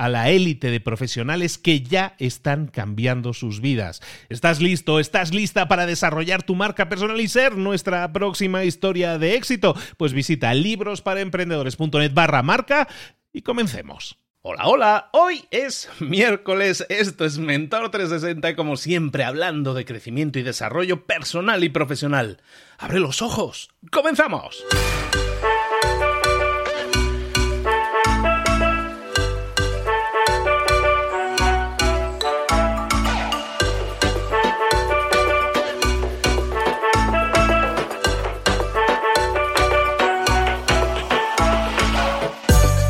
a la élite de profesionales que ya están cambiando sus vidas. ¿Estás listo? ¿Estás lista para desarrollar tu marca personal y ser nuestra próxima historia de éxito? Pues visita librosparaemprendedores.net barra marca y comencemos. Hola, hola, hoy es miércoles, esto es Mentor 360 como siempre hablando de crecimiento y desarrollo personal y profesional. Abre los ojos, comenzamos.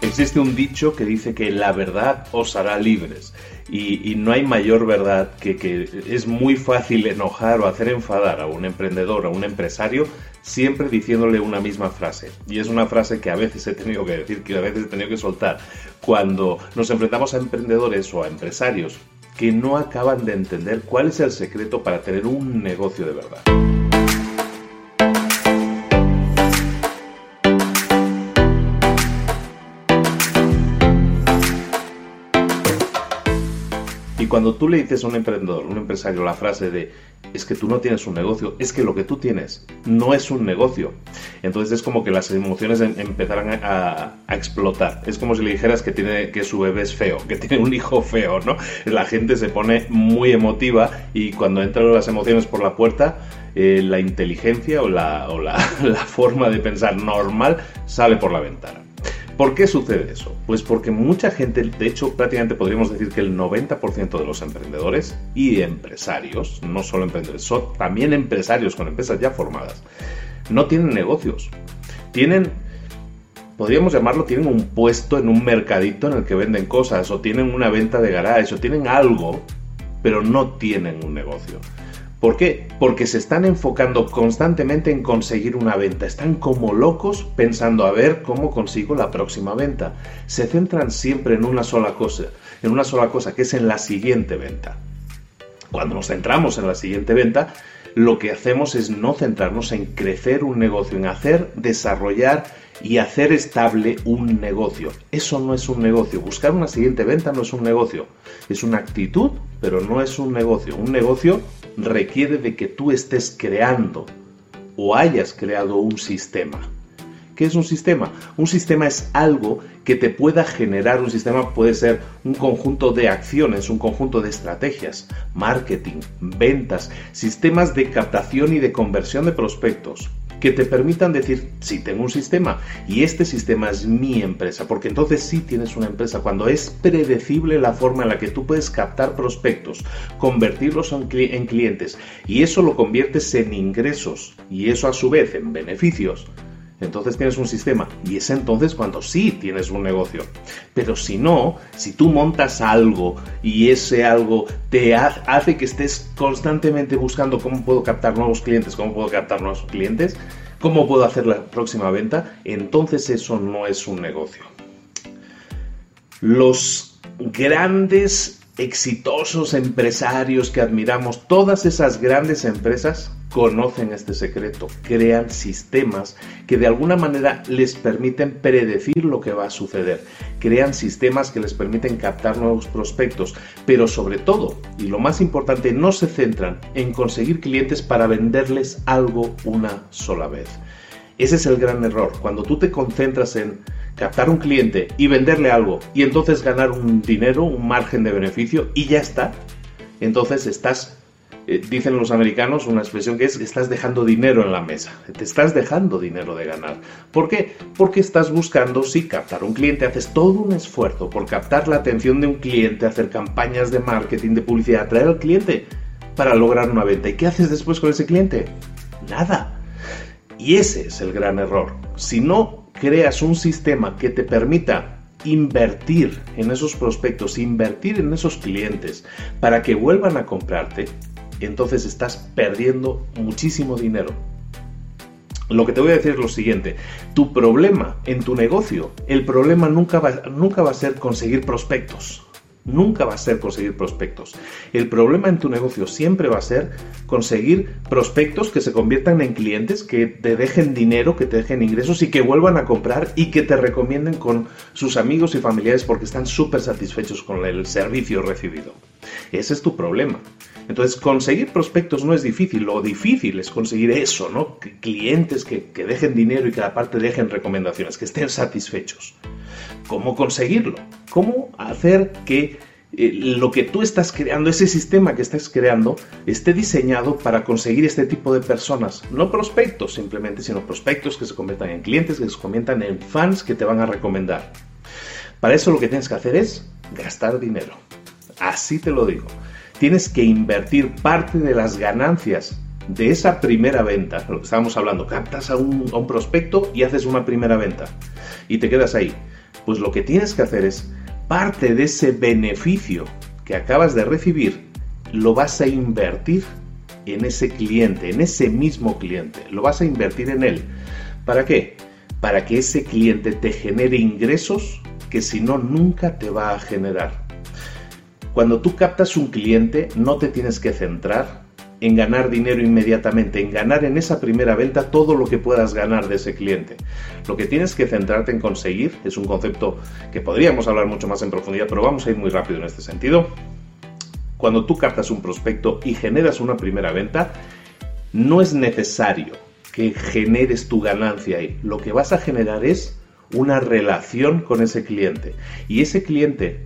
Existe un dicho que dice que la verdad os hará libres. Y, no hay mayor verdad que que es muy fácil enojar o hacer enfadar a un emprendedor, a un empresario, siempre diciéndole una misma frase. Y es una frase que a veces he tenido que decir, que a veces he tenido que soltar. Cuando nos enfrentamos a emprendedores o a empresarios que no acaban de entender cuál es el secreto para tener un negocio de verdad. Cuando tú le dices a un emprendedor, un empresario, la frase de es que tú no tienes un negocio, es que lo que tú tienes no es un negocio. Entonces es como que las emociones em, empezarán a, explotar. Es como si le dijeras que, tiene, que su bebé es feo, que tiene un hijo feo, ¿no? La gente se pone muy emotiva y cuando entran las emociones por la puerta, eh, la inteligencia o, la, forma de pensar normal sale por la ventana. ¿Por qué sucede eso? Pues porque mucha gente, de hecho prácticamente podríamos decir que el 90% de los emprendedores y empresarios, no solo emprendedores, son también empresarios con empresas ya formadas, no tienen negocios. Tienen, podríamos llamarlo, tienen un puesto en un mercadito en el que venden cosas, o tienen una venta de garage, o tienen algo, pero no tienen un negocio. ¿Por qué? Porque se están enfocando constantemente en conseguir una venta. Están como locos pensando a ver cómo consigo la próxima venta. Se centran siempre en una sola cosa, en una sola cosa, que es en la siguiente venta. Cuando nos centramos en la siguiente venta, lo que hacemos es no centrarnos en crecer un negocio, en hacer, desarrollar y hacer estable un negocio. Eso no es un negocio. Buscar una siguiente venta no es un negocio. Es una actitud, pero no es un negocio. Un negocio requiere de que tú estés creando o hayas creado un sistema. ¿Qué es un sistema? Un sistema es algo que te pueda generar, un sistema puede ser un conjunto de acciones, un conjunto de estrategias, marketing, ventas, sistemas de captación y de conversión de prospectos, que te permitan decir, sí, tengo un sistema y este sistema es mi empresa, porque entonces sí tienes una empresa. Cuando es predecible la forma en la que tú puedes captar prospectos, convertirlos en, en clientes y eso lo conviertes en ingresos y eso a su vez en beneficios, entonces tienes un sistema y es entonces cuando sí tienes un negocio. Pero si no, si tú montas algo y ese algo te hace que estés constantemente buscando cómo puedo captar nuevos clientes, cómo puedo captar nuevos clientes, cómo puedo hacer la próxima venta, entonces eso no es un negocio. Los grandes exitosos empresarios que admiramos, todas esas grandes empresas conocen este secreto, crean sistemas que de alguna manera les permiten predecir lo que va a suceder, crean sistemas que les permiten captar nuevos prospectos, pero sobre todo, y lo más importante, no se centran en conseguir clientes para venderles algo una sola vez. Ese es el gran error, cuando tú te concentras en captar un cliente y venderle algo y entonces ganar un dinero, un margen de beneficio y ya está. Entonces estás, eh, dicen los americanos, una expresión que es estás dejando dinero en la mesa. Te estás dejando dinero de ganar. ¿Por qué? Porque estás buscando, sí, captar un cliente, haces todo un esfuerzo por captar la atención de un cliente, hacer campañas de marketing, de publicidad, atraer al cliente para lograr una venta. ¿Y qué haces después con ese cliente? Nada. Y ese es el gran error. Si no creas un sistema que te permita invertir en esos prospectos, invertir en esos clientes para que vuelvan a comprarte, entonces estás perdiendo muchísimo dinero. Lo que te voy a decir es lo siguiente, tu problema en tu negocio, el problema nunca va, nunca va a ser conseguir prospectos nunca va a ser conseguir prospectos. El problema en tu negocio siempre va a ser conseguir prospectos que se conviertan en clientes, que te dejen dinero, que te dejen ingresos y que vuelvan a comprar y que te recomienden con sus amigos y familiares porque están súper satisfechos con el servicio recibido. Ese es tu problema. Entonces, conseguir prospectos no es difícil, lo difícil es conseguir eso, ¿no? clientes que, que dejen dinero y que aparte dejen recomendaciones, que estén satisfechos. ¿Cómo conseguirlo? ¿Cómo hacer que eh, lo que tú estás creando, ese sistema que estás creando, esté diseñado para conseguir este tipo de personas? No prospectos simplemente, sino prospectos que se conviertan en clientes, que se conviertan en fans que te van a recomendar. Para eso lo que tienes que hacer es gastar dinero. Así te lo digo. Tienes que invertir parte de las ganancias de esa primera venta, lo que estábamos hablando, captas a un, a un prospecto y haces una primera venta y te quedas ahí pues lo que tienes que hacer es parte de ese beneficio que acabas de recibir, lo vas a invertir en ese cliente, en ese mismo cliente. Lo vas a invertir en él. ¿Para qué? Para que ese cliente te genere ingresos que si no nunca te va a generar. Cuando tú captas un cliente no te tienes que centrar en ganar dinero inmediatamente, en ganar en esa primera venta todo lo que puedas ganar de ese cliente. Lo que tienes que centrarte en conseguir es un concepto que podríamos hablar mucho más en profundidad, pero vamos a ir muy rápido en este sentido. Cuando tú captas un prospecto y generas una primera venta, no es necesario que generes tu ganancia ahí. Lo que vas a generar es una relación con ese cliente. Y ese cliente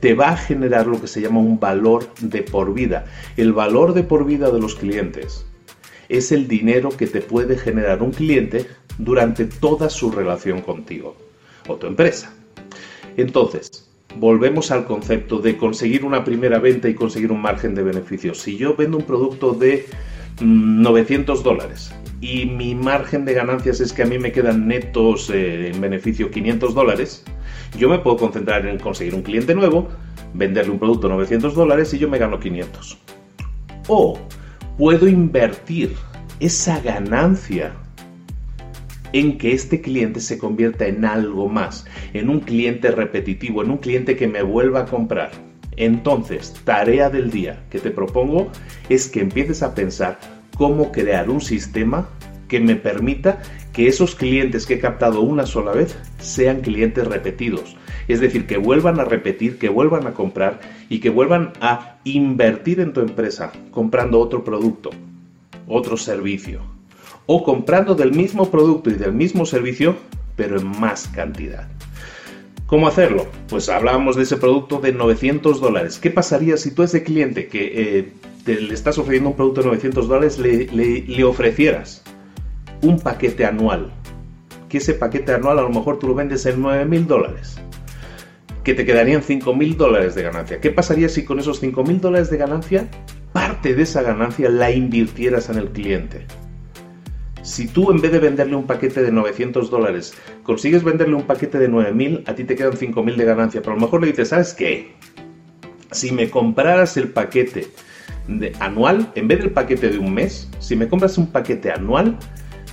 te va a generar lo que se llama un valor de por vida. El valor de por vida de los clientes es el dinero que te puede generar un cliente durante toda su relación contigo. o tu empresa. Entonces, volvemos al concepto de conseguir una primera venta y conseguir un margen de beneficio. Si yo vendo un producto de 900 mm, dólares y mi margen de ganancias es que a mí me quedan netos eh, en beneficio 500 dólares, yo me puedo concentrar en conseguir un cliente nuevo, venderle un producto a 900 dólares y yo me gano 500. O puedo invertir esa ganancia en que este cliente se convierta en algo más, en un cliente repetitivo, en un cliente que me vuelva a comprar. Entonces, tarea del día que te propongo es que empieces a pensar cómo crear un sistema que me permita que esos clientes que he captado una sola vez sean clientes repetidos. Es decir, que vuelvan a repetir, que vuelvan a comprar y que vuelvan a invertir en tu empresa comprando otro producto, otro servicio. O comprando del mismo producto y del mismo servicio, pero en más cantidad. ¿Cómo hacerlo? Pues hablábamos de ese producto de 900 dólares. ¿Qué pasaría si tú a ese cliente que eh, te le estás ofreciendo un producto de 900 dólares le, le ofrecieras un paquete anual? Que ese paquete anual a lo mejor tú lo vendes en 9.000 dólares. Que te quedarían 5.000 dólares de ganancia. ¿Qué pasaría si con esos 5.000 dólares de ganancia, parte de esa ganancia la invirtieras en el cliente? Si tú en vez de venderle un paquete de 900 dólares consigues venderle un paquete de 9000, a ti te quedan 5000 de ganancia. Pero a lo mejor le dices, ¿sabes qué? Si me compraras el paquete de anual, en vez del paquete de un mes, si me compras un paquete anual,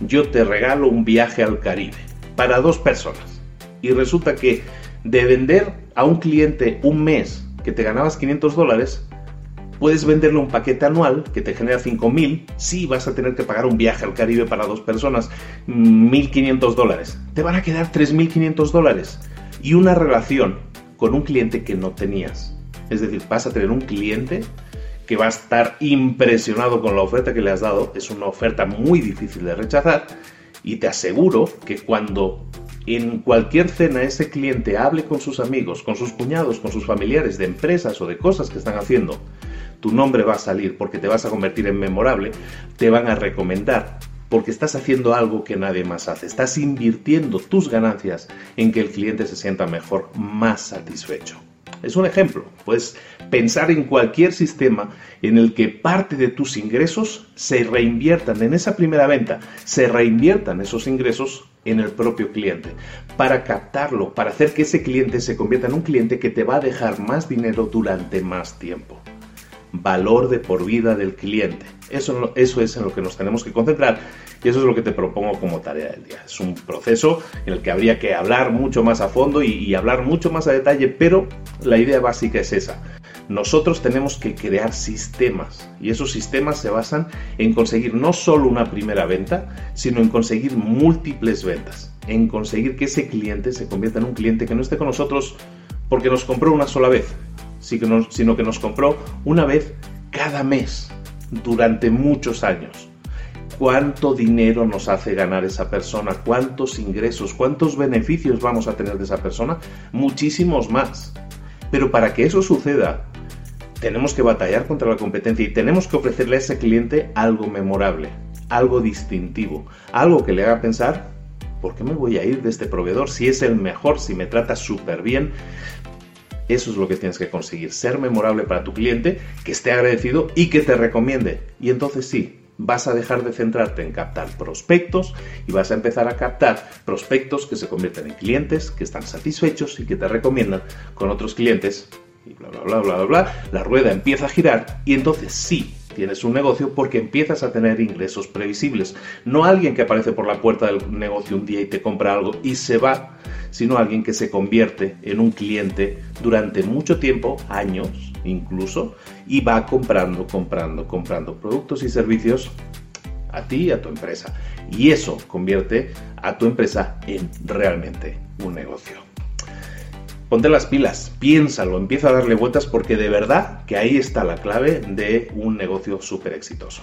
yo te regalo un viaje al Caribe para dos personas. Y resulta que de vender a un cliente un mes que te ganabas 500 dólares, Puedes venderle un paquete anual que te genera 5.000. Sí, vas a tener que pagar un viaje al Caribe para dos personas, 1.500 dólares. Te van a quedar 3.500 dólares. Y una relación con un cliente que no tenías. Es decir, vas a tener un cliente que va a estar impresionado con la oferta que le has dado. Es una oferta muy difícil de rechazar. Y te aseguro que cuando en cualquier cena ese cliente hable con sus amigos, con sus cuñados, con sus familiares de empresas o de cosas que están haciendo, tu nombre va a salir porque te vas a convertir en memorable, te van a recomendar porque estás haciendo algo que nadie más hace. Estás invirtiendo tus ganancias en que el cliente se sienta mejor, más satisfecho. Es un ejemplo. Puedes pensar en cualquier sistema en el que parte de tus ingresos se reinviertan en esa primera venta, se reinviertan esos ingresos en el propio cliente, para captarlo, para hacer que ese cliente se convierta en un cliente que te va a dejar más dinero durante más tiempo valor de por vida del cliente. Eso, eso es en lo que nos tenemos que concentrar y eso es lo que te propongo como tarea del día. Es un proceso en el que habría que hablar mucho más a fondo y, y hablar mucho más a detalle, pero la idea básica es esa. Nosotros tenemos que crear sistemas y esos sistemas se basan en conseguir no solo una primera venta, sino en conseguir múltiples ventas, en conseguir que ese cliente se convierta en un cliente que no esté con nosotros porque nos compró una sola vez, sino que nos compró una vez cada mes durante muchos años. ¿Cuánto dinero nos hace ganar esa persona? ¿Cuántos ingresos? ¿Cuántos beneficios vamos a tener de esa persona? Muchísimos más. Pero para que eso suceda, tenemos que batallar contra la competencia y tenemos que ofrecerle a ese cliente algo memorable, algo distintivo, algo que le haga pensar, ¿por qué me voy a ir de este proveedor si es el mejor, si me trata súper bien? Eso es lo que tienes que conseguir, ser memorable para tu cliente, que esté agradecido y que te recomiende. Y entonces sí, vas a dejar de centrarte en captar prospectos y vas a empezar a captar prospectos que se convierten en clientes, que están satisfechos y que te recomiendan con otros clientes. Y bla, bla, bla, bla, bla, bla. La rueda empieza a girar y entonces sí, tienes un negocio porque empiezas a tener ingresos previsibles. No alguien que aparece por la puerta del negocio un día y te compra algo y se va, sino alguien que se convierte en un cliente durante mucho tiempo, años incluso, y va comprando, comprando, comprando productos y servicios a ti y a tu empresa. Y eso convierte a tu empresa en realmente un negocio ponte las pilas, piénsalo, empieza a darle vueltas porque de verdad que ahí está la clave de un negocio súper exitoso.